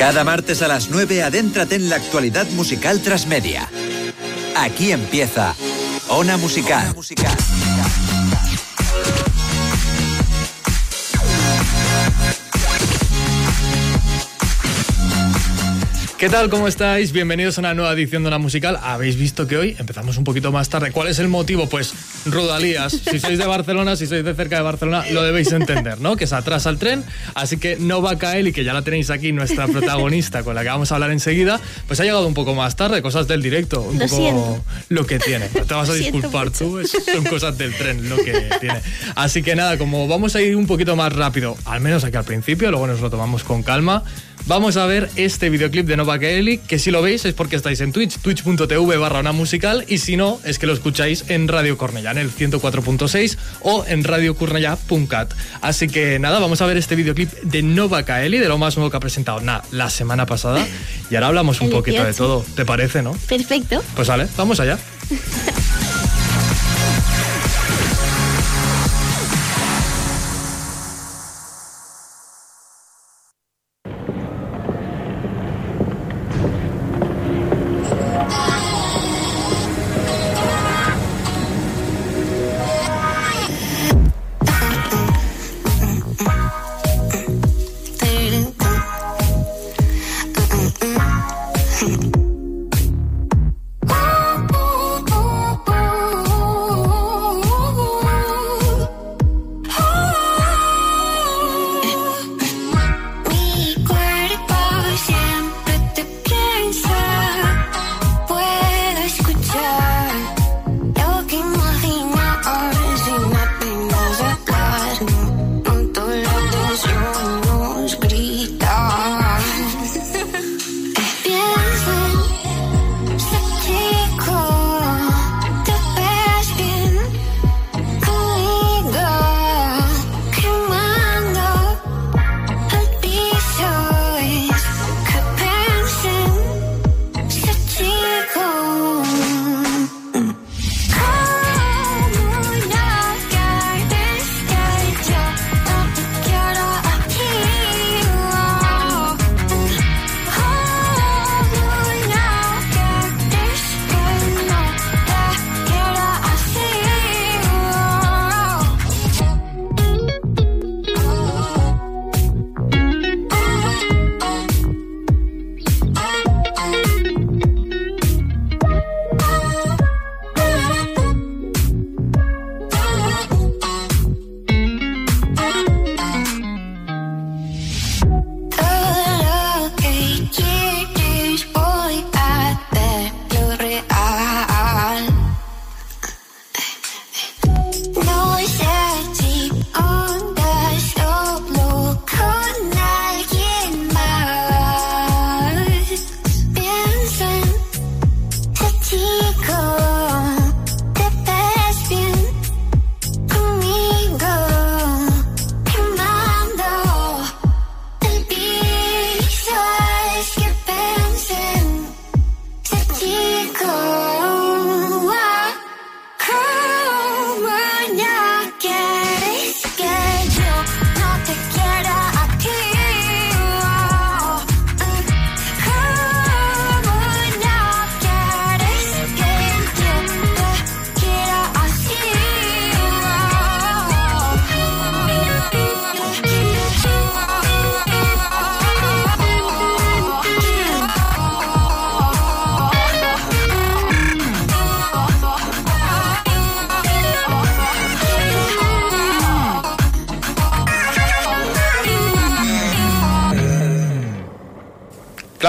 Cada martes a las 9 adéntrate en la actualidad musical transmedia. Aquí empieza Ona Musical. Ona musical. ¿Qué tal? ¿Cómo estáis? Bienvenidos a una nueva edición de una musical. Habéis visto que hoy empezamos un poquito más tarde. ¿Cuál es el motivo? Pues Rudalías. Si sois de Barcelona, si sois de cerca de Barcelona, lo debéis entender, ¿no? Que se atrasa el tren, así que no va a caer y que ya la tenéis aquí, nuestra protagonista con la que vamos a hablar enseguida, pues ha llegado un poco más tarde, cosas del directo, un lo poco siento. lo que tiene. No te vas a disculpar tú, son cosas del tren lo que tiene. Así que nada, como vamos a ir un poquito más rápido, al menos aquí al principio, luego nos lo tomamos con calma. Vamos a ver este videoclip de Nova Kelly, que si lo veis es porque estáis en Twitch, twitch.tv barra una musical, y si no, es que lo escucháis en Radio Cornellá, en el 104.6 o en radiocornellá.cat. Así que nada, vamos a ver este videoclip de Nova Kaeli, de lo más nuevo que ha presentado nada, la semana pasada, y ahora hablamos un El poquito de 18. todo, ¿te parece, no? Perfecto. Pues vale, vamos allá.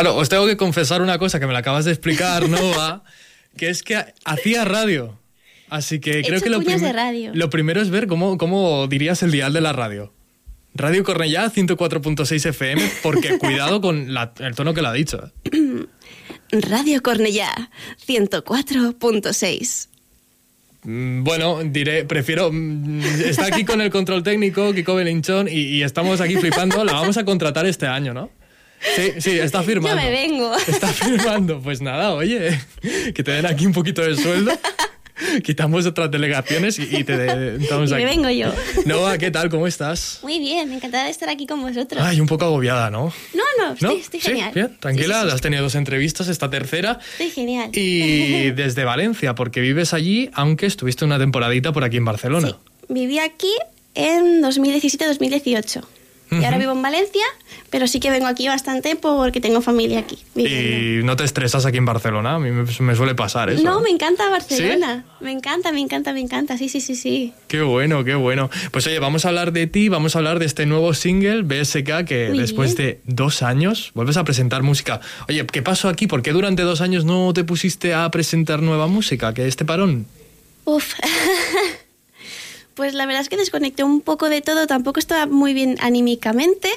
Claro, os tengo que confesar una cosa que me la acabas de explicar, Nova, que es que hacía radio. Así que He creo que lo, prim- de radio. lo primero es ver cómo, cómo dirías el dial de la radio. Radio Cornellá 104.6 FM, porque cuidado con la- el tono que lo ha dicho. Radio Cornellá, 104.6. Mm, Bueno, diré, prefiero. mm, Está aquí con el control técnico, Kiko Belinchón, y, y estamos aquí flipando. La vamos a contratar este año, ¿no? Sí, sí, está firmando. Yo me vengo. Está firmando. Pues nada, oye, que te den aquí un poquito de sueldo. Quitamos otras delegaciones y, y te estamos Y aquí. me vengo yo. Noa, ¿qué tal? ¿Cómo estás? Muy bien, encantada de estar aquí con vosotros. Ay, un poco agobiada, ¿no? No, no, estoy, ¿No? estoy Sí, genial. bien, tranquila, Sí, sí, sí, has tenido dos entrevistas, esta tercera. Estoy genial. Y desde Valencia, porque vives allí, aunque estuviste una temporadita por aquí en Barcelona. Sí, viví aquí en 2017-2018. Y ahora vivo en Valencia, pero sí que vengo aquí bastante porque tengo familia aquí. viviendo. Y no te estresas aquí en Barcelona, a mí me, me suele pasar eso. No, me encanta Barcelona. Me encanta, me encanta, me encanta. Sí, sí, sí, sí. Qué bueno, qué bueno. Pues oye, vamos a hablar de ti, vamos a hablar de este nuevo single, BSK, que Muy después bien. de dos años vuelves a presentar música. Oye, ¿qué pasó aquí? ¿Por qué durante dos años no te pusiste a presentar nueva música? ¿Qué este parón? Uf. pues la verdad es que desconecté un poco de todo. Tampoco estaba muy bien anímicamente.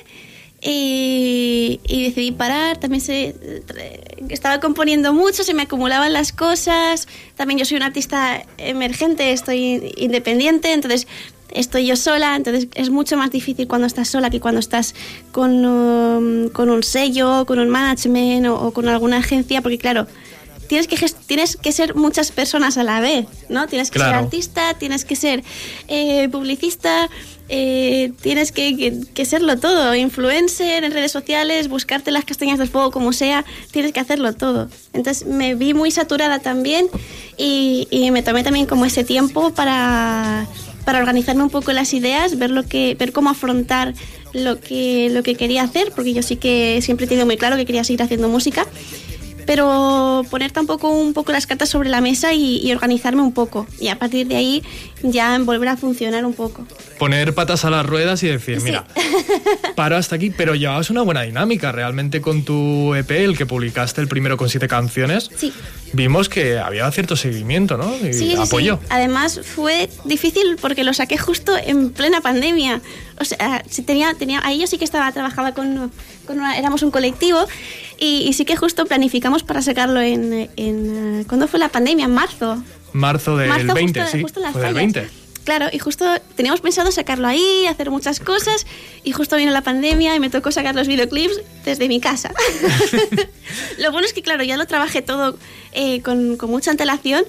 Y, decidí parar. También se, estaba componiendo mucho, se me acumulaban las cosas. También yo soy una artista emergente, estoy independiente, entonces estoy yo sola. Entonces es mucho más difícil cuando estás sola que cuando estás con, um, con un sello, con un management o, o con alguna agencia, porque claro, tienes que, tienes que ser muchas personas a la vez, ¿no? Tienes que ser artista, tienes que ser eh, publicista, eh, tienes que, que- que serlo todo, influencer en redes sociales, buscarte las castañas del fuego como sea, tienes que hacerlo todo. Entonces me vi muy saturada también y, y me tomé también como ese tiempo para, para organizarme un poco las ideas, ver, lo que, ver cómo afrontar lo que, lo que quería hacer, porque yo sí que siempre he tenido muy claro que quería seguir haciendo música pero poner tampoco un poco las cartas sobre la mesa y, y organizarme un poco. Y a partir de ahí ya volver a funcionar un poco. Poner patas a las ruedas y decir, Sí. mira, paro hasta aquí, pero llevabas una buena dinámica realmente con tu EP, el que publicaste el primero con siete canciones. Sí. Vimos que había cierto seguimiento, ¿no? Y Sí, sí, apoyo. sí. Además fue difícil porque lo saqué justo en plena pandemia. O sea, tenía, tenía, ahí yo sí que estaba, trabajaba con, con una- éramos un colectivo y, y sí que justo planificamos para sacarlo en, en eh, ¿cuándo fue la pandemia? En marzo. Marzo del Marzo, 20, justo, sí. justo en las fue del fallas. 20. Claro, y justo teníamos pensado sacarlo ahí, hacer muchas cosas, y justo vino la pandemia y me tocó sacar los videoclips desde mi casa. lo bueno es que, claro, ya lo trabajé todo eh, con, con mucha antelación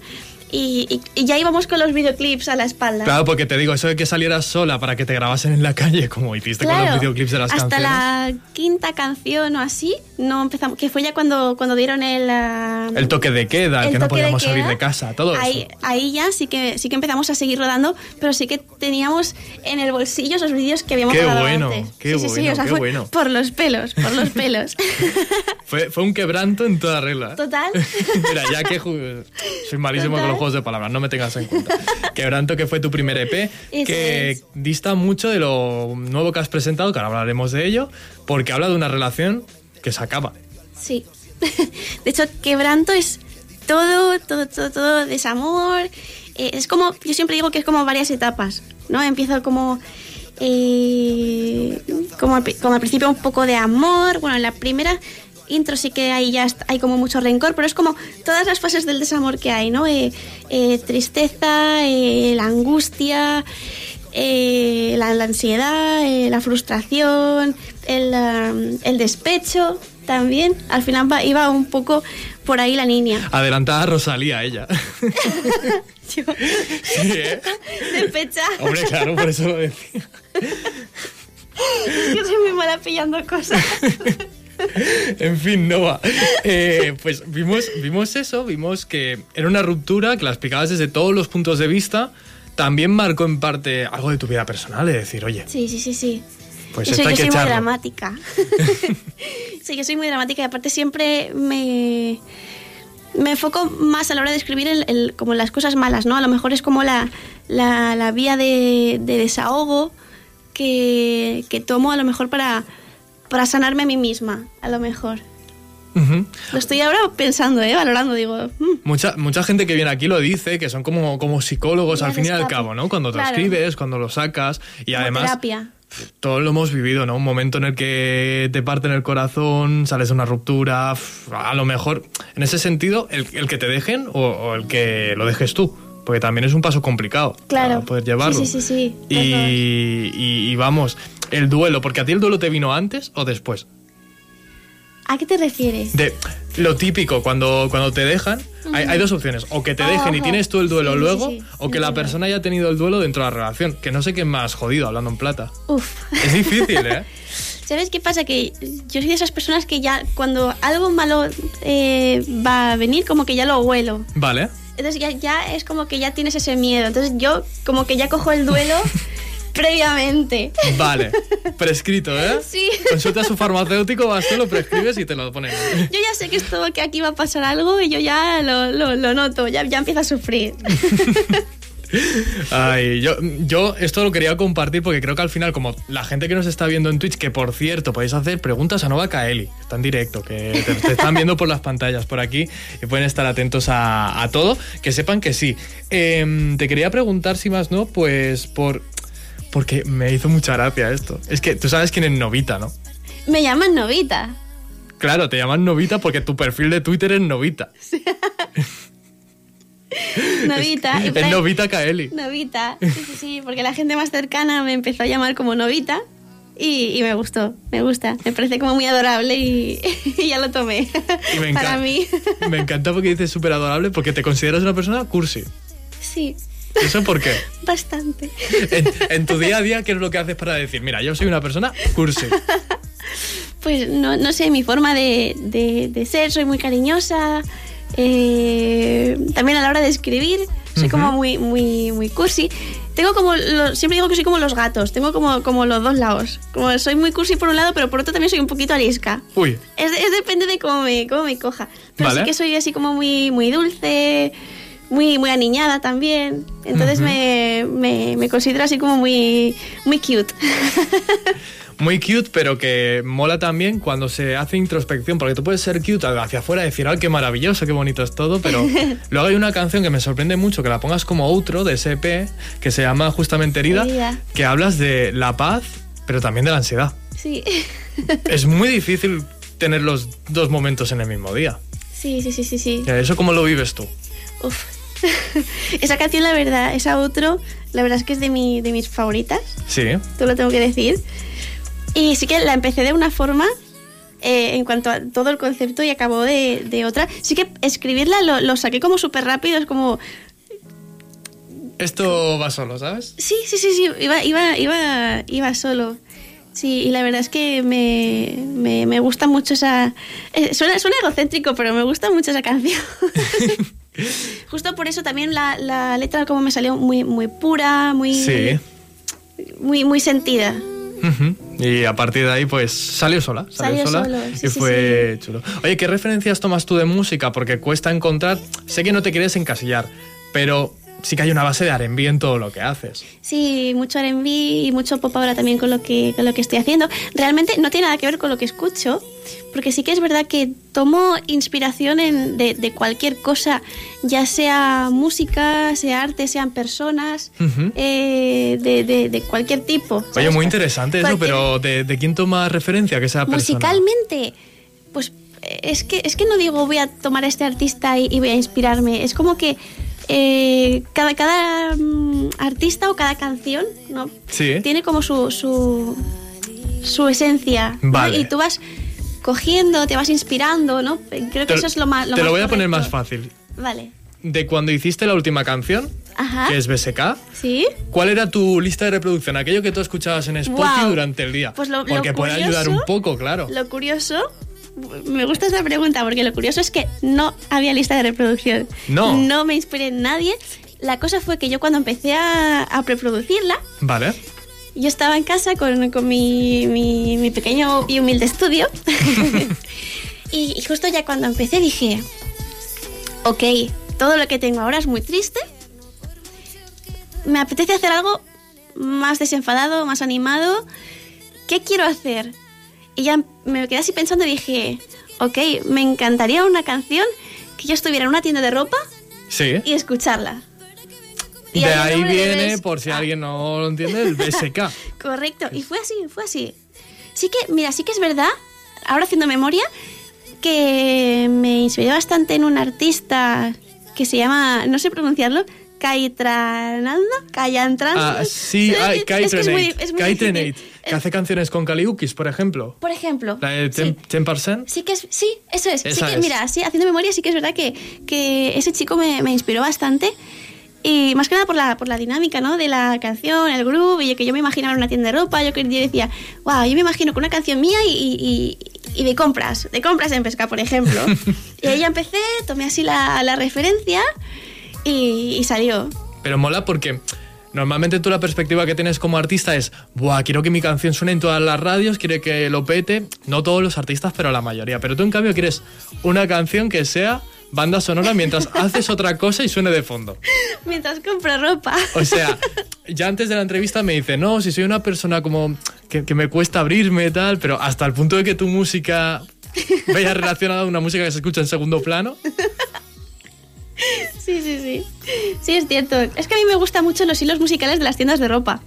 y, y- y ya íbamos con los videoclips a la espalda. Claro, porque te digo, eso de que salieras sola para que te grabasen en la calle, como hiciste con los Claro, videoclips de las hasta canciones. la quinta canción o así, no empezamos, que fue ya cuando, cuando dieron el... ah, El toque de queda, el que no toque de podíamos salir queda, de casa, todo ahí, eso. Ahí ya sí que, sí que empezamos a seguir rodando, pero sí que teníamos en el bolsillo esos vídeos que habíamos Qué grabado bueno, antes. qué sí, sí, sí, bueno, o sea, qué fue bueno. por los pelos, por los pelos. Fue, fue un quebranto en toda regla. Total. Mira, ya que soy malísimo Total. con los juegos de palabras, no me tengas en cuenta. Quebranto, que fue tu primer EP, que es. dista mucho de lo nuevo que has presentado, que ahora hablaremos de ello, porque habla de una relación que se acaba. Sí. De hecho, quebranto es todo, todo, todo, todo desamor. Eh, es como, yo siempre digo que es como varias etapas, ¿no? Empieza como, eh, como, como al principio un poco de amor. Bueno, en la primera intro sí que ahí ya hay como mucho rencor, pero es como todas las fases del desamor que hay, ¿no? Eh, eh, tristeza, eh, la angustia, la, la ansiedad, la frustración, el, um, el despecho también. Al final va- iba un poco por ahí la línea. Adelantada a Rosalía, ella. Yo, Sí, ¿eh? Hombre, claro, por eso lo decía. Yo soy muy mala pillando cosas. En fin, Nova. Eh, pues vimos, vimos eso, vimos que era una ruptura que la explicabas desde todos los puntos de vista. También marcó en parte algo de tu vida personal, de decir, oye, Sí, sí, sí, sí. Pues yo esto soy, hay yo que soy muy dramática. sí, yo soy muy dramática y aparte siempre me, me enfoco más a la hora de escribir el, el- como las cosas malas, ¿no? A lo mejor es como la, la, la vía de, de desahogo que, que tomo a lo mejor para, para sanarme a mí misma, a lo mejor. Lo estoy ahora pensando, ¿eh? Valorando, digo... "Mm, Mucha, mucha gente que viene aquí lo dice, que son como, como psicólogos al fin y al cabo, ¿no? Cuando te Claro. escribes, cuando lo sacas. Y como además, terapia. todos lo hemos vivido, ¿no? Un momento en el que te parten el corazón, sales de una ruptura. A lo mejor, en ese sentido, el, el que te dejen o, o el que lo dejes tú. Porque también es un paso complicado. Claro. Para poder llevarlo. Sí, sí, sí, sí. Y- y vamos, el duelo, porque a ti el duelo te vino antes o después. ¿A qué te refieres? De, lo típico, cuando, cuando te dejan, hay, hay dos opciones. O que te dejen y tienes tú el duelo Sí, sí, luego, sí. o que la persona haya tenido el duelo dentro de la relación. Que no sé qué más jodido, hablando en plata. Uf. Es difícil, ¿eh? ¿Sabes qué pasa? Que yo soy de esas personas que ya cuando algo malo eh, va a venir, como que ya lo huelo. Vale. Entonces ya, ya es como que ya tienes ese miedo. Entonces yo como que ya cojo el duelo previamente. Vale. Prescrito, ¿eh? Sí. Consulta a su farmacéutico, vas tú, lo prescribes y te lo ponen. Yo ya sé que esto, que aquí va a pasar algo y yo ya lo, lo, lo noto, ya, ya empiezo a sufrir. Ay, yo, yo esto lo quería compartir porque creo que al final, como la gente que nos está viendo en Twitch, que por cierto, podéis hacer preguntas a Nova Kaeli, está en directo, que te, te están viendo por las pantallas por aquí y pueden estar atentos a, a todo, que sepan que sí. Em, te quería preguntar, si más no, pues por... Porque me hizo mucha gracia esto. Es que tú sabes quién es Novita, ¿no? Me llaman Novita. Claro, te llaman Novita porque tu perfil de Twitter es Novita. Novita. y Es Novita Kaeli. Novita. Sí, sí, sí, porque la gente más cercana me empezó a llamar como Novita. Y, y me gustó, me gusta. Me parece como muy adorable y, y ya lo tomé. Y me Para mí. Me encanta porque dices súper adorable porque te consideras una persona cursi. Sí, ¿Eso por qué? bastante. En, en tu día a día, ¿qué es lo que haces para decir, mira, yo soy una persona cursi? Pues no, no sé, mi forma de, de- de ser, soy muy cariñosa. eh, también a la hora de escribir, soy como muy, muy, muy cursi. Tengo como, lo- siempre digo que soy como los gatos, tengo como, como los dos lados. Como soy muy cursi por un lado, pero por otro también soy un poquito arisca. Uy, Es, es depende de cómo me, cómo me coja. Pero Vale. sí que soy así como muy, muy dulce, muy, muy aniñada también. Entonces me, me, me considero así como muy, muy cute. muy cute, pero que mola también cuando se hace introspección, porque tú puedes ser cute hacia afuera y decir, ay, qué maravilloso, qué bonito es todo, pero luego hay una canción que me sorprende mucho, que la pongas como outro de ese EP, que se llama justamente Herida, Herida. que hablas de la paz, pero también de la ansiedad. Sí. Es muy difícil tener los dos momentos en el mismo día. Sí, sí, sí, sí, sí. ¿Eso cómo lo vives tú? Uf. Esa canción, la verdad, esa otro, la verdad es que es de, mi, de mis favoritas, Sí. te lo tengo que decir. Y sí que la empecé de una forma eh, en cuanto a todo el concepto y acabó de, de otra. Sí que escribirla lo, lo saqué como súper rápido, es como... Esto va solo, ¿sabes? Sí, sí, sí, sí, iba, iba, iba, iba solo. Sí, y la verdad es que me, me, me gusta mucho esa... eh, suena, suena egocéntrico, pero me gusta mucho esa canción. Justo por eso también la, la letra como me salió muy, muy pura, muy, Sí. muy, muy sentida. Y a partir de ahí, pues salió sola. Salió, Salió sola solo, sí, y sí, fue chulo. Oye, ¿qué referencias tomas tú de música? Porque cuesta encontrar. Sé que no te quieres encasillar, pero sí que hay una base de R&B en todo lo que haces. Sí, mucho R&B y mucho pop ahora también con lo que con lo que estoy haciendo. Realmente no tiene nada que ver con lo que escucho, porque sí que es verdad que tomo inspiración en, de, de cualquier cosa, ya sea música, sea arte, sean personas, Ujú. eh, de, de- de cualquier tipo. Oye, ¿sabes? muy interesante eso, pero ¿de, de quién toma referencia que sea persona? Musicalmente, pues eh, es que, es que no digo voy a tomar a este artista y, y voy a inspirarme. Es como que eh, cada, cada mm, artista o cada canción ¿no? Sí. tiene como su, su, su esencia. ¿no? Vale. Y tú vas cogiendo, te vas inspirando, ¿no? Creo que Te, eso es lo más. te lo voy a poner más fácil. Vale. De cuando hiciste la última canción, Ajá. que es BSK, ¿Sí? ¿cuál era tu lista de reproducción? Aquello que tú escuchabas en Spotify durante el día. Pues lo- lo Porque puede ayudar un poco, claro. Lo curioso, me gusta esta pregunta porque lo curioso es que no había lista de reproducción. No. No me inspiré en nadie. La cosa fue que yo cuando empecé a, a preproducirla, Vale. yo estaba en casa con, con mi, mi- mi pequeño y humilde estudio. y, y justo ya cuando empecé dije, ok, todo lo que tengo ahora es muy triste. Me apetece hacer algo más desenfadado, más animado. ¿Qué quiero hacer? Y ya me quedé así pensando y dije, ok, me encantaría una canción que yo estuviera en una tienda de ropa Sí. y escucharla. Y de ahí de viene, por si Ah. alguien no lo entiende, el BSK. Correcto, y fue así, fue así. Sí que, mira, sí que es verdad, ahora haciendo memoria, que me inspiré bastante en un artista que se llama, no sé pronunciarlo, Caitrananda, Cayantranda. Ah, sí, ay, Es que es muy- Kaitrenate. es muy que hace canciones con Kaliukis, por ejemplo. Por ejemplo. La de sí. 10%. 10%. Sí que es, sí, eso es. Sí Esa que, es. mira, sí, haciendo memoria sí que es verdad que, que ese chico me, me inspiró bastante. Y más que nada por la, por la dinámica, ¿no? De la canción, el groove, y que yo me imaginaba en una tienda de ropa, yo, que- yo decía, wow, yo me imagino con una canción mía y, y, y- y de compras, de compras en pesca, por ejemplo. y ahí ya empecé, tomé así la, la referencia y, y salió. Pero mola porque normalmente tú la perspectiva que tienes como artista es, Buah, quiero que mi canción suene en todas las radios, quiero que lo pete. No todos los artistas, pero la mayoría. Pero tú en cambio quieres una canción que sea banda sonora mientras haces otra cosa y suene de fondo. Mientras compro ropa. O sea, ya antes de la entrevista me dice, no, si soy una persona como que, que me cuesta abrirme y tal, pero hasta el punto de que tu música vaya relacionada a una música que se escucha en segundo plano. Sí, sí, sí. Sí, es cierto. Es que a mí me gustan mucho los hilos musicales de las tiendas de ropa.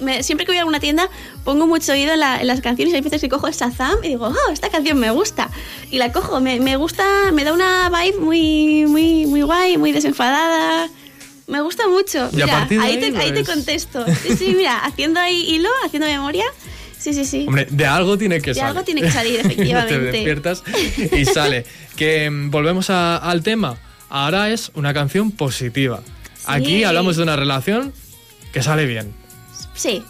Me- siempre que voy a alguna tienda pongo mucho oído en, la- en las canciones y hay veces que cojo el Shazam y digo, oh, esta canción me gusta. Y la cojo, me, me gusta, me da una vibe muy, muy, muy guay, muy desenfadada. Me gusta mucho. Mira, de ahí, ahí, te, ahí te pues- contesto. Sí, sí, mira, haciendo ahí hilo, haciendo memoria. Sí, sí, sí. Hombre, de algo tiene que De salir. algo tiene que salir, te efectivamente. despiertas y sale. Que mm, volvemos a- al tema. Ahora es una canción positiva. Aquí hablamos de una relación que sale bien. Sí.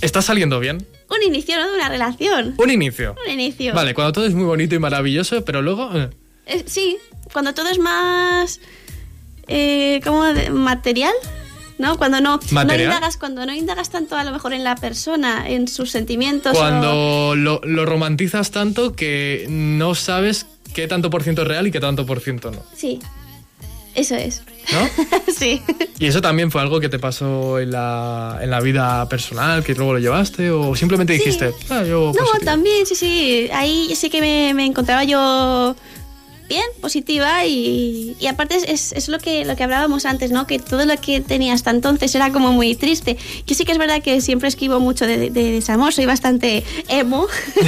Está saliendo bien. Un inicio, ¿no? De una relación. Un inicio. Un inicio. Vale, cuando todo es muy bonito y maravilloso, pero luego... eh, Eh, sí, cuando todo es más. Eh, ¿Cómo? de- material. ¿No? Cuando no, no indagas, cuando no indagas tanto a lo mejor en la persona, en sus sentimientos. o- Cuando lo, lo romantizas tanto que no sabes qué tanto por ciento es real y qué tanto por ciento no. Sí. Eso es. ¿No? sí. ¿Y eso también fue algo que te pasó en la, en la vida personal, que luego lo llevaste? ¿O simplemente Sí. dijiste, ah, yo No, positivo"? también, sí, sí. Ahí sí que me, me encontraba yo bien, positiva y, y aparte es, es, lo, que, lo que hablábamos antes, ¿no? Que todo lo que tenía hasta entonces era como muy triste. Yo sí que es verdad que siempre escribo mucho de, de- de desamor, soy bastante emo,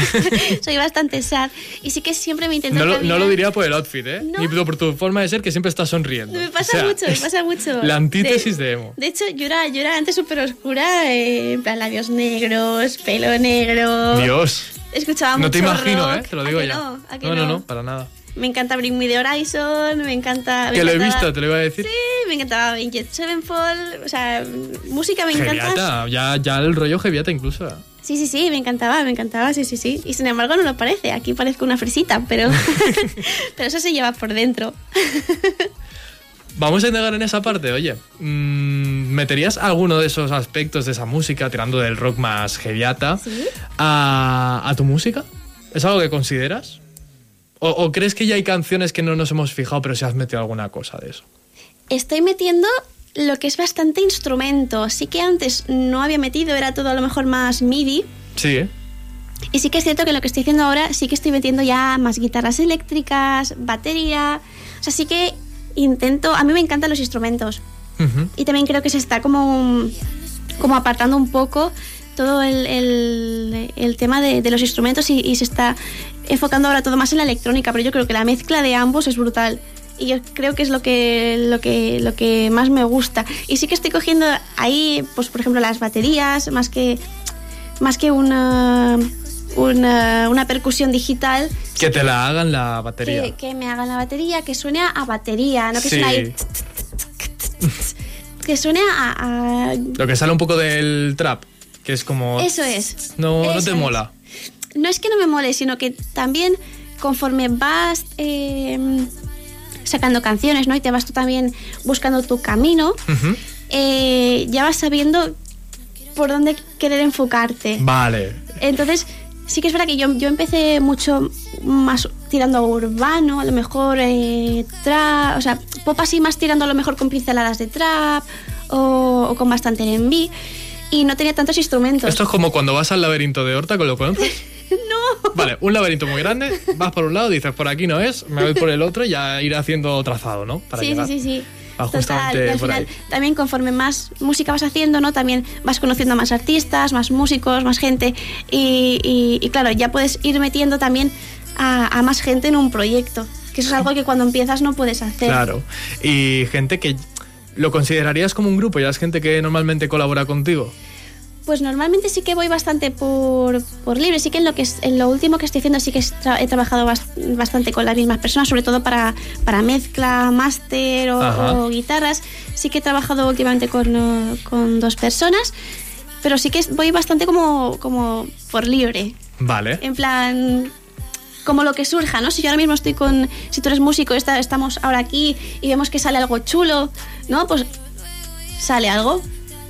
soy bastante sad y sí que siempre me intento No lo, no lo diría por el outfit, ¿eh? No. Ni por tu forma de ser, que siempre estás sonriendo. Me O pasa sea, mucho, me pasa mucho. La antítesis de, emo. De hecho, yo era, yo era antes súper oscura, eh, en plan labios negros, pelo negro. Dios. Escuchaba No te imagino, rock. ¿eh? Te lo ¿A digo ya. No, ¿A que no, no, no, para nada. Me encanta Bring Me the Horizon, me encanta... Que lo he visto, te lo iba a decir. Sí, me encantaba Avenged Sevenfold, o sea, música me encanta. Geviata, ya, ya el rollo Geviata incluso. Sí, sí, sí, me encantaba, me encantaba, sí, sí, sí. Y sin embargo no lo parece, aquí parezco una fresita, pero, pero eso se lleva por dentro. Vamos a indagar en esa parte, oye. mm, ¿Meterías alguno de esos aspectos de esa música, tirando del rock más Geviata, Sí. a, a tu música? ¿Es algo que consideras? ¿O, o crees que ya hay canciones que no nos hemos fijado, pero si has metido alguna cosa de eso? Estoy metiendo lo que es bastante instrumento. Sí que antes no había metido, era todo a lo mejor más MIDI. Sí, ¿eh? Y sí que es cierto que lo que estoy haciendo ahora sí que estoy metiendo ya más guitarras eléctricas, batería. O sea, sí que intento. A mí me encantan los instrumentos. Y también creo que se está como, como apartando un poco todo el, el- el tema de, de los instrumentos y, y se está enfocando ahora todo más en la electrónica. Pero yo creo que la mezcla de ambos es brutal. Y yo creo que es lo que, lo que, lo que más me gusta. Y sí que estoy cogiendo ahí, pues por ejemplo, las baterías, más que, más que una, una, una percusión digital. Que te la hagan la batería. Que, que me hagan la batería, que suene a batería, no que Sí. suene ahí. Que suene a- a Lo que sale un poco del trap, que es como... Eso es. No, no te es. mola. No es que no me mole, sino que también conforme vas eh, sacando canciones, ¿no? Y te vas tú también buscando tu camino, eh, ya vas sabiendo por dónde querer enfocarte. Vale. Entonces, sí que es verdad que yo, yo empecé mucho más tirando a urbano, a lo mejor eh, trap, o sea, pop así más tirando a lo mejor con pinceladas de trap o, o con bastante R&B y no tenía tantos instrumentos. Esto es como cuando vas al laberinto de Horta, ¿con lo conoces? No. Vale, un laberinto muy grande, vas por un lado, dices por aquí no es, me voy por el otro y ya ir haciendo trazado, ¿no? Para sí, llegar. sí, sí, sí. Justamente y al final, también conforme más música vas haciendo, ¿no? También vas conociendo a más artistas, más músicos, más gente. Y, y- y claro, ya puedes ir metiendo también a, a más gente en un proyecto. Que eso es algo que cuando empiezas no puedes hacer. Claro. Y gente que ¿Lo considerarías como un grupo? ¿Ya es gente que normalmente colabora contigo? Pues normalmente sí que voy bastante por, por libre. Sí que en lo que es- en lo último que estoy haciendo sí que he trabajado bas- bastante con las mismas personas, sobre todo para, para mezcla, máster o, o guitarras. Sí que he trabajado últimamente con, eh, con dos personas, pero sí que voy bastante como, como por libre. Vale. En plan, como lo que surja, ¿no? Si yo ahora mismo estoy con, si tú eres músico, está- estamos ahora aquí y vemos que sale algo chulo, ¿no? Pues sale algo.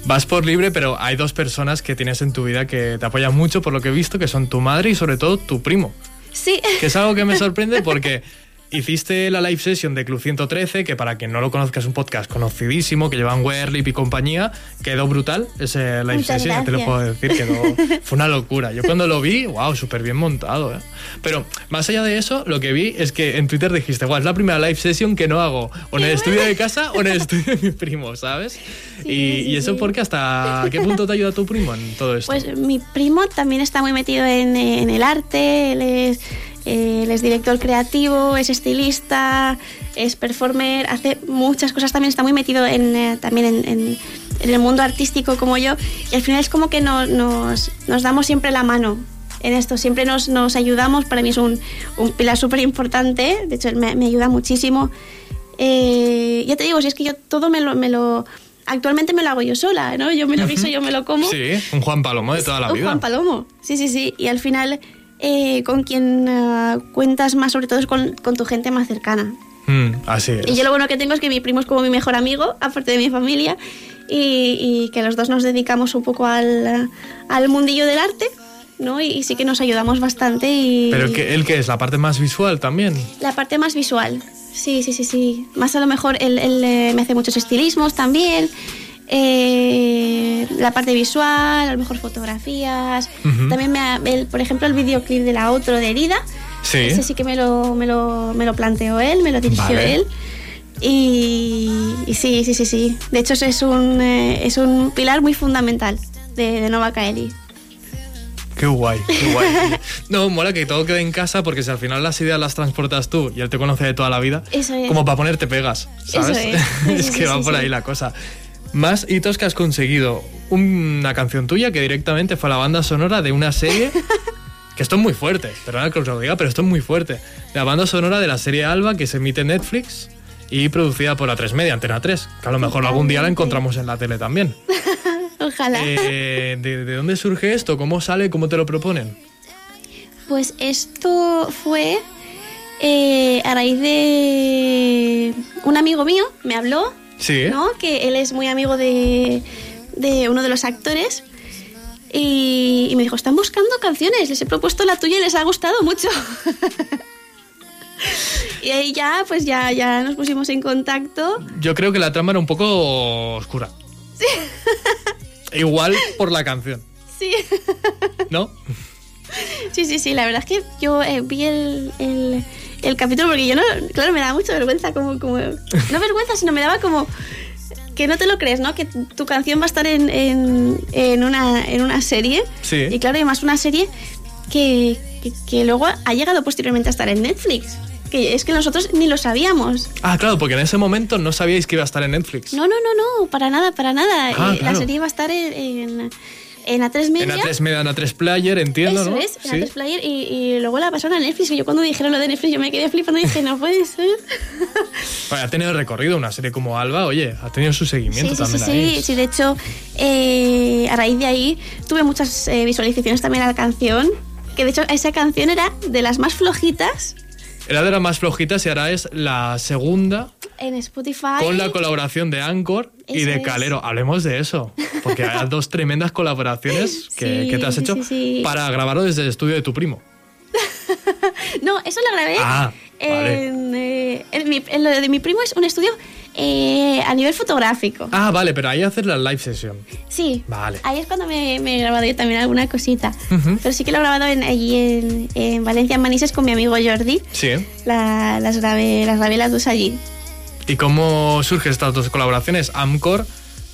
Vas por libre, pero hay dos personas que tienes en tu vida que te apoyan mucho, por lo que he visto, que son tu madre y sobre todo tu primo. Sí. Que es algo que me sorprende porque hiciste la live session de Club 113, que para quien no lo conozca es un podcast conocidísimo, que llevan Werlip y compañía. Quedó brutal ese live Muchas session, ya te lo puedo decir, quedó, fue una locura. Yo cuando lo vi, wow, súper bien montado. ¿eh? Pero más allá de eso, lo que vi es que en Twitter dijiste, wow, es la primera live session que no hago o en el estudio de casa o en el estudio de mi primo, ¿sabes? Sí, y, sí, y eso sí. porque hasta qué punto te ayuda tu primo en todo esto. Pues mi primo también está muy metido en, en el arte, él es, él es director creativo, es estilista, es performer, hace muchas cosas, también está muy metido en, eh, también en, en- en el mundo artístico como yo y al final es como que no- nos, nos damos siempre la mano. En esto siempre nos, nos ayudamos, para mí es un, un pilar súper importante, de hecho él me, me ayuda muchísimo. Eh, ya te digo, si es que yo todo me lo, me lo, actualmente me lo hago yo sola, ¿no? Yo me lo guiso, yo me lo como. Sí, un Juan Palomo de toda la Un vida. Juan Palomo, sí, sí, sí. Y al final, eh, con quien ah, cuentas más, sobre todo, es con, con tu gente más cercana. Mm, así es. Y yo lo bueno que tengo es que mi primo es como mi mejor amigo, aparte de mi familia, y, y que los dos nos dedicamos un poco al, al mundillo del arte, ¿no? Y, y sí que nos ayudamos bastante. Y Pero que, él que es la parte más visual también. La parte más visual, sí, sí, sí, sí. Más a lo mejor él, él, eh, me hace muchos estilismos también. Eh, la parte visual, a lo mejor fotografías. Ujú. También me el- por ejemplo, el videoclip de la otro de Herida. Sí. Ese sí que me lo, me lo, me lo planteó él, me lo dirigió Vale. él. Y, y sí, sí, sí, sí. De hecho, es un, eh, es un pilar muy fundamental de, de Nova Kaeli. Qué guay, qué guay. No, mola que todo quede en casa porque si al final las ideas las transportas tú y él te conoce de toda la vida, Eso es. como para ponerte pegas, ¿sabes? Eso es. Es que sí, va sí, por ahí la cosa. Más hitos que has conseguido. Una canción tuya que directamente fue la banda sonora de una serie. Que esto es muy fuerte, perdona que os lo diga, pero esto es muy fuerte. La banda sonora de la serie Alba que se emite en Netflix y producida por A3 Media, Antena 3, que a lo mejor algún día la encontramos en la tele también. Ojalá. Eh, ¿de, de dónde surge esto? ¿Cómo sale? ¿Cómo te lo proponen? Pues esto fue eh, a raíz de un amigo mío, me habló, Sí. ¿no? Que él es muy amigo de, de uno de los actores. Y, y me dijo, están buscando canciones, les he propuesto la tuya y les ha gustado mucho. y ahí ya, pues ya, ya nos pusimos en contacto. Yo creo que la trama era un poco oscura. Igual por la canción, Sí. ¿no? Sí, sí, sí, la verdad es que yo eh, vi el, el, el capítulo porque yo no, claro, me daba mucha vergüenza, como, como, no vergüenza, sino me daba como que no te lo crees, ¿no? Que tu canción va a estar en, en, en una, en una serie. Sí. Y claro, además una serie que, que, que luego ha llegado posteriormente a estar en Netflix. Que es que nosotros ni lo sabíamos. Ah, claro, porque en ese momento no sabíais que iba a estar en Netflix. No, no, no, no, para nada, para nada. Ah, Eh, claro. La serie va a estar en, en, en A3 En Media. A3 Media, en A3 Player, entiendo, Eso ¿no? es, en Sí. A3 Player y, y luego la pasaron a Netflix. Y yo cuando dijeron lo de Netflix yo me quedé flipando y dije, no puede ser. Ha tenido recorrido una serie como Alba, oye, ha tenido su seguimiento Sí, sí, sí, también ahí. sí, sí. De hecho, eh, a raíz de ahí tuve muchas eh, visualizaciones también a la canción. Que de hecho esa canción era de las más flojitas Era de las más flojitas y ahora es la segunda en Spotify. con la colaboración de Anchor y de es. Calero. Hablemos de eso, porque hay dos tremendas colaboraciones que, Sí, que te has hecho sí, sí. para grabarlo desde el estudio de tu primo. No, eso lo grabé. Ah, vale. eh, en mi- en lo de mi primo es un estudio eh, a nivel fotográfico. Ah, vale, pero ahí hacer la live session. Sí. Vale. Ahí es cuando me, me he grabado yo también alguna cosita. Pero sí que lo he grabado en, allí en, en Valencia, en Manises, con mi amigo Jordi. Sí. La- las, grabé, las grabé las dos allí. ¿Y cómo surgen estas dos colaboraciones? Amcor,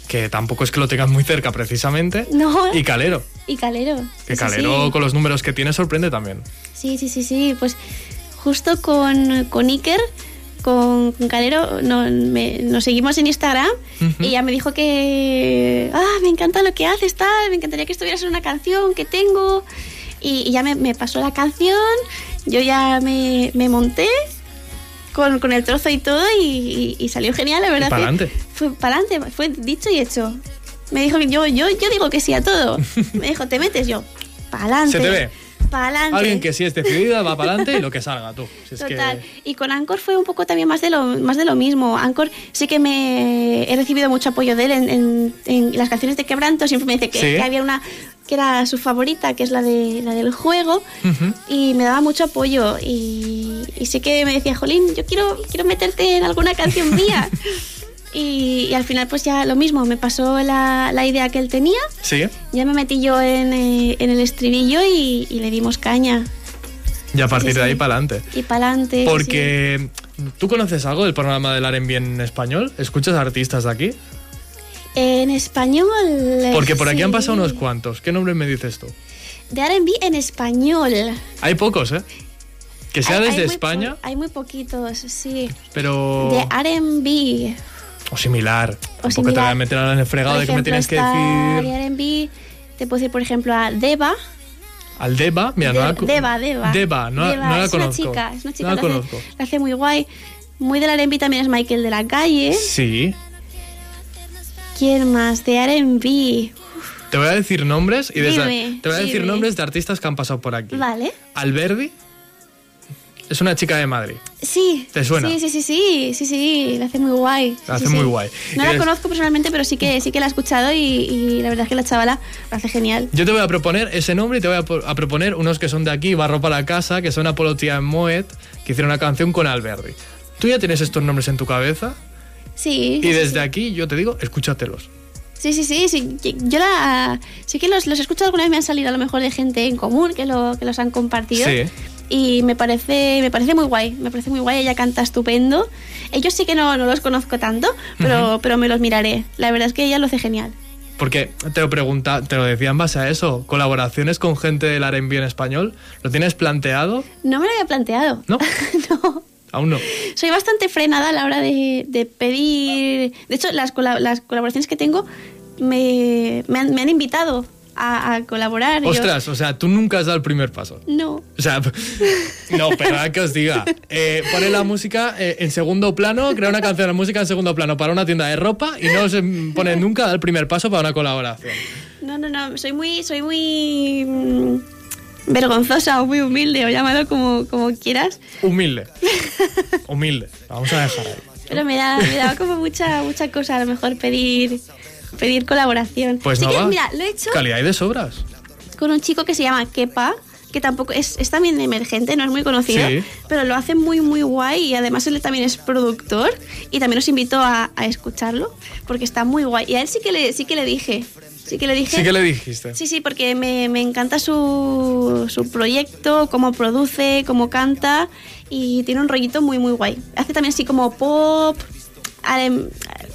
que tampoco es que lo tengas muy cerca precisamente, No. y Calero, Y Calero. que Calero sí. con los números que tiene sorprende también. Sí, sí, sí, sí. Pues justo con, con Iker con, con Calero no- me- nos seguimos en Instagram y ella me dijo que, ah, me encanta lo que haces, tal, me encantaría que estuvieras en una canción que tengo. Y, y ya me, me pasó la canción, yo ya me, me monté con, con el trozo y todo y, y- y salió genial, la verdad. que pa'lante. Fue para adelante, fue dicho y hecho. Me dijo que yo, yo, yo digo que sí a todo. Me dijo, ¿te metes? Yo, para adelante. Se te ve. Para adelante. Alguien que sí es decidida va para adelante y lo que salga tú. Si es que- Total. Y con Anchor fue un poco también más de lo, más de lo mismo. Anchor sí que me he recibido mucho apoyo de él en, en- en las canciones de Quebranto. Siempre me dice que, Sí. que había una que era su favorita, que es la de la del juego, y me daba mucho apoyo. Y, y sí que me decía, Jolín, yo quiero, quiero meterte en alguna canción mía. y, y al final, pues ya lo mismo, me pasó la, la idea que él tenía. Sí. Ya me metí yo en, eh, en el estribillo y, y le dimos caña. Y a partir sí, de ahí sí. para adelante. Y para adelante. Porque tú conoces algo del programa del R&B en español? ¿Escuchas artistas de aquí? En español. Porque por aquí han sí. pasado unos cuantos. ¿Qué nombre me dices tú? De RB en español. Hay pocos, ¿eh? Que sea Hay- hay desde muy España, hay muy poquitos, sí. pero... De RB. O similar. Tampoco te similar. voy a meter ahora en el fregado Por de que me tienes que decir... De RB. Te puedo decir, por ejemplo, a Deva. Al Deva, mira, no la De- Deva, Deva. Deva, no, Deva, no la es conozco. Una chica, es una chica No la que conozco. hace, la hace muy guay. Muy del R&B también es Michael de la calle. Sí. ¿Quién más? De R&B. Te voy a decir nombres y desde- Dime, te voy a decir dime. nombres de artistas que han pasado por aquí. Vale. Alberdi es una chica de Madrid. Sí. ¿Te suena? Sí, sí, sí, sí, sí, sí, la hace muy guay. La hace sí. muy guay. No Y la es- conozco personalmente, pero sí que sí que la he escuchado y, y la verdad es que la chavala lo hace genial. Yo te voy a proponer ese nombre y te voy a, po- a proponer unos que son de aquí, Barro para la Casa, que son Apolo Tía en Moet, que hicieron una canción con Alberdi. Tú ya tienes estos nombres en tu cabeza Sí. y sí, desde aquí yo te digo, escúchatelos. Sí, sí, sí, sí. Yo la, sí que los, los he escuchado alguna vez, me han salido a lo mejor de gente en común que, lo, que los han compartido. Sí. Y me parece, me parece muy guay, me parece muy guay, ella canta estupendo. Ellos sí que no, no los conozco tanto, pero, pero me los miraré. La verdad es que ella lo hace genial. Porque te lo pregunta, te lo decía en base a eso, colaboraciones con gente del R&B en español, ¿lo tienes planteado? No me lo había planteado. ¿No? no. Aún no. Soy bastante frenada a la hora de, de pedir. De hecho, las, las colaboraciones que tengo me, me, han, me han invitado a, a colaborar. yo- Ostras, o sea, tú nunca has dado el primer paso. no. O sea, no, perdón que os diga. Eh, pone la música eh, en segundo plano, crea una canción de música en segundo plano para una tienda de ropa y no se pone nunca a dar el primer paso para una colaboración. No, no, no. Soy muy. Soy muy. mm, vergonzosa o muy humilde, o llámalo como, como quieras. Humilde. Humilde. Vamos a dejar ahí. Pero me da, me da como mucha, mucha cosa a lo mejor pedir. Pedir colaboración. Pues sí no que, va. mira, lo he hecho Calidad y de sobras. con un chico que se llama Kepa, que tampoco es, es también emergente, no es muy conocido, Sí. pero lo hace muy, muy guay y además él también es productor y también os invito a, a escucharlo porque está muy guay. Y a él sí que le, sí que le dije, sí que le dije. Sí que le dijiste. Sí, sí, porque me, me encanta su, su proyecto, cómo produce, cómo canta y tiene un rollito muy, muy guay. Hace también así como pop,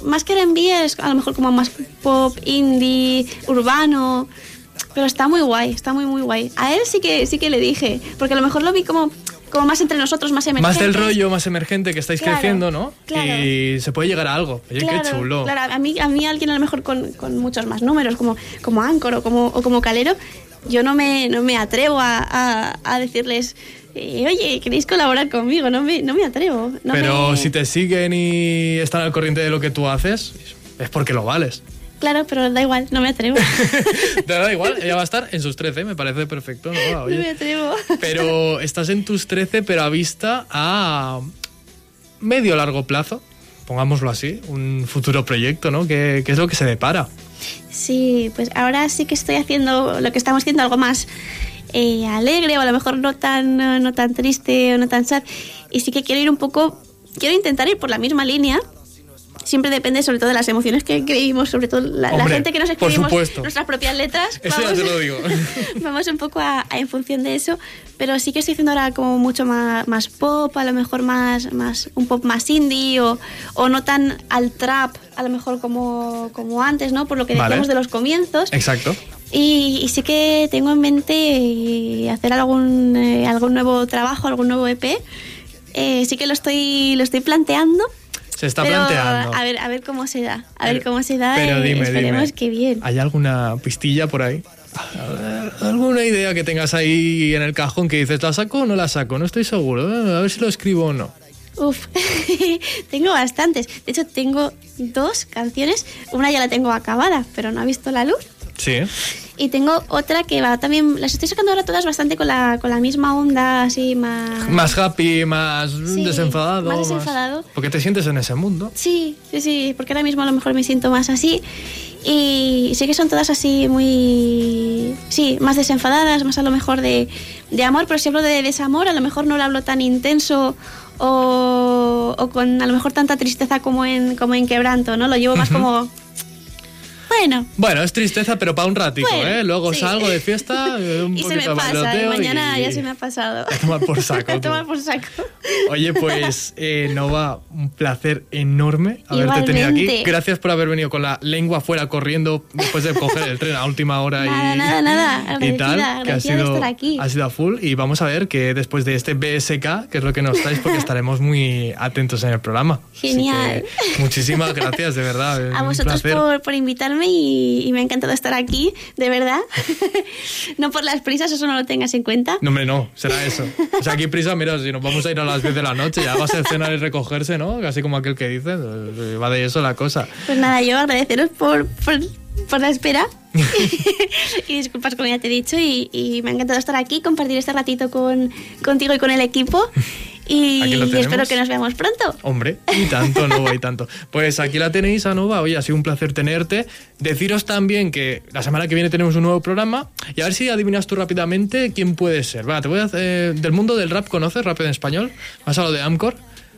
más que R&B es a lo mejor como más pop, indie, urbano, pero está muy guay, está muy, muy guay. A él sí que, sí que le dije, porque a lo mejor lo vi como, como más entre nosotros, más emergente. Más del rollo, más emergente que estáis Claro, creciendo, ¿no? claro. Y se puede llegar a algo. Oye, qué chulo. Claro, a mí, a mí alguien a lo mejor con, con muchos más números, como, como Anchor o como, o como Calero, yo no me, no me atrevo a, a- a decirles, eh, oye, ¿queréis colaborar conmigo? No me, no me atrevo. no Pero me- si te siguen y están al corriente de lo que tú haces, es porque lo vales. Claro, pero da igual, no me atrevo. Te da igual, ella va a estar en sus 13, me parece perfecto, ¿no? no Oye. me atrevo. Pero estás en tus 13, pero a vista a medio largo plazo, pongámoslo así, un futuro proyecto, ¿no? ¿Qué, qué es lo que se depara? Sí, pues ahora sí que estoy haciendo lo que estamos haciendo, algo más eh, alegre o a lo mejor no tan, no, tan triste o no tan sad. Y sí que quiero ir un poco, quiero intentar ir por la misma línea. Siempre depende sobre todo de las emociones que, vivimos, sobre todo la, la Hombre, gente que nos escribimos nuestras propias letras. Eso ya te lo digo. vamos un poco a, a en función de eso, pero sí que estoy haciendo ahora como mucho más, más pop, a lo mejor más, más un pop más indie o, o no tan al trap, a lo mejor como, como antes, ¿no? Por lo que Vale. decíamos de los comienzos. Exacto. Y, y sí que tengo en mente eh, hacer algún, eh, algún nuevo trabajo, algún nuevo EP Eh, sí que lo estoy, lo estoy planteando. Se está pero planteando. A ver, a ver cómo se da. A ver cómo se da. pero dime, esperemos dime. que bien. ¿Hay alguna pistilla por ahí? ¿Alguna idea que tengas ahí en el cajón que dices, ¿la saco o no la saco? No estoy seguro. eh, A ver si lo escribo o no. Uf, tengo bastantes. De hecho, tengo dos canciones. Una ya la tengo acabada, pero no ha visto la luz. Sí. Y tengo otra que va también. Las estoy sacando ahora todas bastante con la, con la misma onda, así más. Más happy, más Sí, desenfadado. más desenfadado. Porque te sientes en ese mundo. Sí, sí, sí, porque ahora mismo a lo mejor me siento más así. Y sí que son todas así muy... Sí, más desenfadadas, más a lo mejor de, de amor, pero si hablo de desamor, a lo mejor no lo hablo tan intenso o, o con a lo mejor tanta tristeza como en, como en quebranto, ¿no? Lo llevo más como... Bueno, Bueno, es tristeza, pero para un ratito, Bueno, ¿eh? Luego sí. salgo de fiesta, eh, un y se poquito me de pasa, y bailoteo mañana y- ya se me ha pasado. A tomar por saco. A tomar por saco. Oye, pues eh, Nova, un placer enorme haberte tenido aquí. Igualmente. Gracias por haber venido con la lengua fuera corriendo después de coger el tren a última hora Nada, y, nada, nada. y tal. Que ha de sido, estar aquí. ha sido a full y vamos a ver que después de este BSK, que es lo que nos traes, porque estaremos muy atentos en el programa. Genial. que muchísimas gracias, de verdad. A un vosotros por, por invitarme y, y me ha encantado estar aquí, de verdad. no por las prisas, eso no lo tengas en cuenta. No, hombre, no, será eso. O sea, aquí prisa, mira, si nos vamos a ir a las 10 de la noche, ya va a ser cenar y recogerse, ¿no? Casi como aquel que dice, va de eso la cosa. Pues nada, yo agradeceros por, por, por la espera. y disculpas como ya te he dicho y, y me ha encantado estar aquí, compartir este ratito con, contigo y con el equipo. Y, Aquí lo y espero que nos veamos pronto. Hombre, y tanto, Nova, y tanto. Pues aquí la tenéis, Nova. Oye, ha sido un placer tenerte. Deciros también que la semana que viene tenemos un nuevo programa. Y a ver si adivinas tú rápidamente quién puede ser. Va, te voy a hacer. Del mundo del rap, ¿conoces rap en español? Vas a lo de Amcor.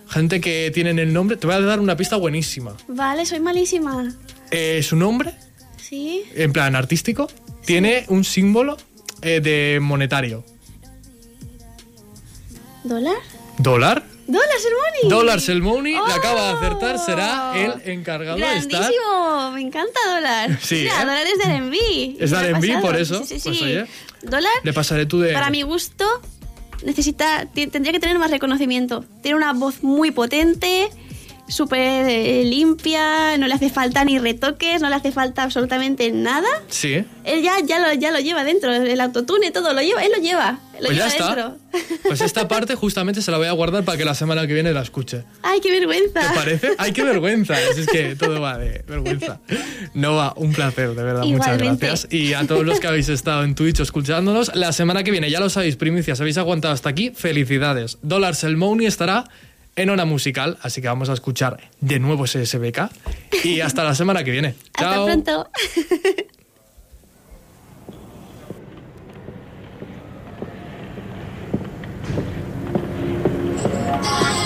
Gente que tienen el nombre. Te voy a dar una pista buenísima. Vale, soy malísima. Eh, su nombre, ¿Sí? en plan artístico, tiene un símbolo eh, de monetario. ¿Dólar? ¿Dólar? ¿Dólar, Sermoni? Dólar Selmoni, ¡Oh! acaba de acertar, será el encargado de estar. Grandísimo, me encanta dólar. Sí, Mira, ¿eh? dólar es de R&B. Es de Me ha R&B, pasado. por eso. Sí, sí, sí. Pues, oye, Dólar, Le pasaré tú de. para mi gusto, necesita, tendría que tener más reconocimiento. Tiene una voz muy potente, súper eh, limpia, no le hace falta ni retoques, no le hace falta absolutamente nada. Sí. Él ya, ya, lo, ya lo lleva dentro, el autotune, todo lo lleva, él lo lleva, lo Pues ya lleva está. dentro. Pues esta parte justamente se la voy a guardar para que la semana que viene la escuche. Ay, qué vergüenza. ¿Te parece? ¡Ay, qué vergüenza! Es, que todo va de vergüenza. No va, un placer, de verdad. Igualmente. Muchas gracias. Y a todos los que habéis estado en Twitch escuchándonos, la semana que viene, ya lo sabéis, primicias, habéis aguantado hasta aquí, felicidades. Dólar Selmoni estará en hora musical, así que vamos a escuchar de nuevo ese SBK y hasta la semana que viene. Chao. Hasta pronto.